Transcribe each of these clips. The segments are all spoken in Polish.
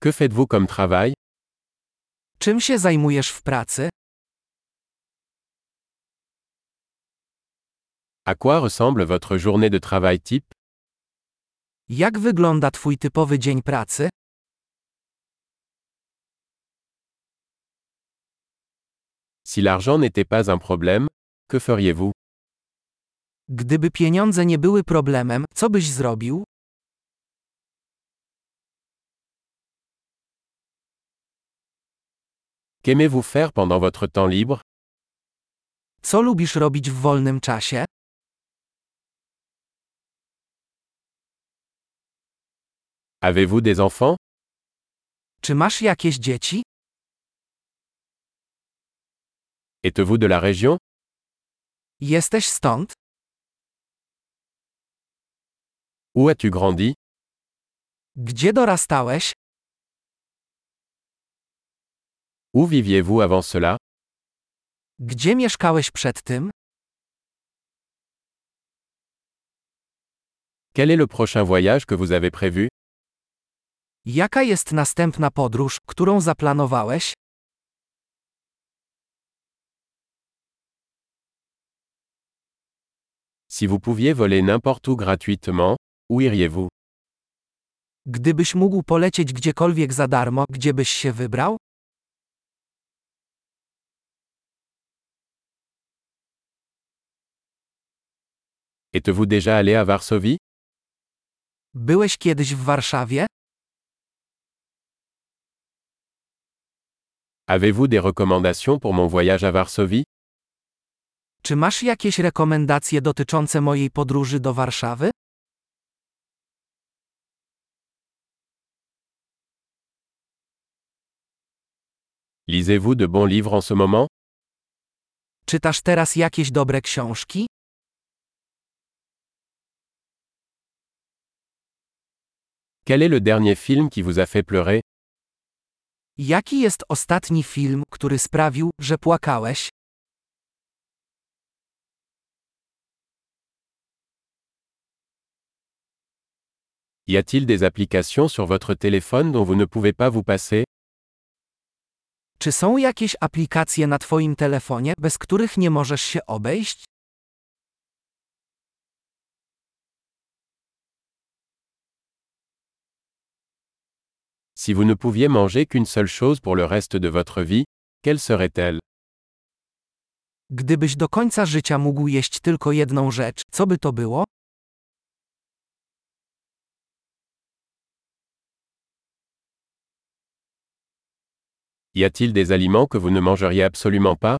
Que faites-vous comme travail Czym się zajmujesz w pracy? À quoi ressemble votre journée de travail type Jak wygląda Twój typowy dzień pracy? Si l'argent n'était pas un problème, que feriez-vous Gdyby pieniądze nie były problemem, co byś zrobił? Qu'aimez-vous faire pendant votre temps libre Co lubisz robić w wolnym czasie? Avez-vous des enfants Czy masz jakieś dzieci? Êtes-vous de la région Jesteś stąd? Où as-tu grandi Gdzie dorastałeś? Où viviez-vous avant cela Gdzie mieszkałeś przed tym? Quel est le prochain voyage que vous avez prévu Jaka jest następna podróż, którą zaplanowałeś? Si vous pouviez voler n'importe où gratuitement, où iriez-vous Gdybyś mógł polecieć gdziekolwiek za darmo, gdzie byś się wybrał? Êtes-vous déjà allé à Varsovie Byłeś kiedyś w Warszawie? Avez-vous des recommandations pour mon voyage à Varsovie Czy masz jakieś rekomendacje dotyczące mojej podróży do Warszawy? Lisez-vous de bons livres en ce moment Czytasz teraz jakieś dobre książki? Quel est le dernier film qui vous a fait pleurer Jaki jest ostatni film, który sprawił, że płakałeś? Y a-t-il des applications sur votre téléphone dont vous ne pouvez pas vous passer Czy są jakieś aplikacje na Twoim telefonie, bez których nie możesz się obejść? Si vous ne pouviez manger qu'une seule chose pour le reste de votre vie, quelle serait-elle Gdybyś do końca życia mógł jeść tylko jedną rzecz, co by to było? Y a-t-il des aliments que vous ne mangeriez absolument pas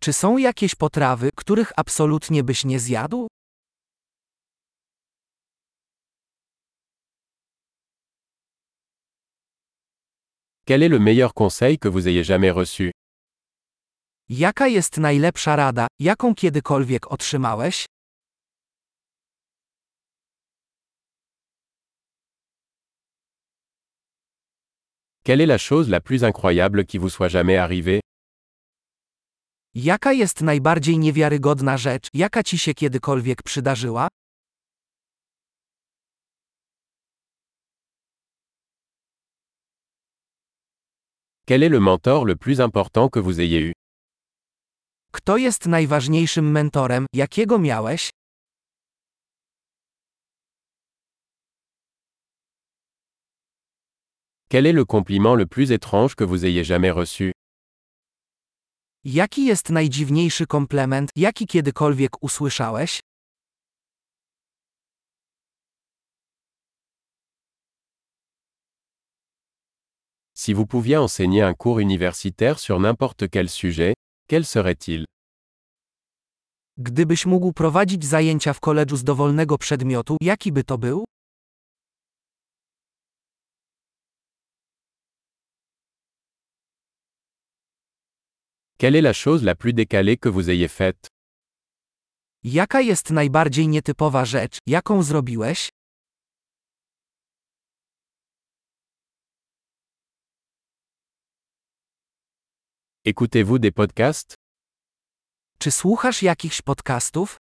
Czy są jakieś potrawy, których absolutnie byś nie zjadł? Quel est le meilleur conseil que vous ayez jamais reçu Jaka jest najlepsza rada, jaką kiedykolwiek otrzymałeś? Quelle est la chose la plus incroyable qui vous soit jamais arrivée Jaka jest najbardziej niewiarygodna rzecz, jaka ci się kiedykolwiek przydarzyła? Quel est le mentor le plus important que vous ayez eu? Kto jest najważniejszym mentorem, jakiego miałeś? Quel est le compliment le plus étrange que vous ayez jamais reçu? Jaki jest najdziwniejszy komplement, jaki kiedykolwiek usłyszałeś? Si vous pouviez enseigner un cours universitaire sur n'importe quel sujet, quel serait-il Gdybyś mógł prowadzić zajęcia w koledżu z dowolnego przedmiotu, jaki by to był? Quelle est la chose la plus décalée que vous ayez faite Jaka jest najbardziej nietypowa rzecz, jaką zrobiłeś? Écoutez-vous des podcasts Czy słuchasz jakichś podcastów?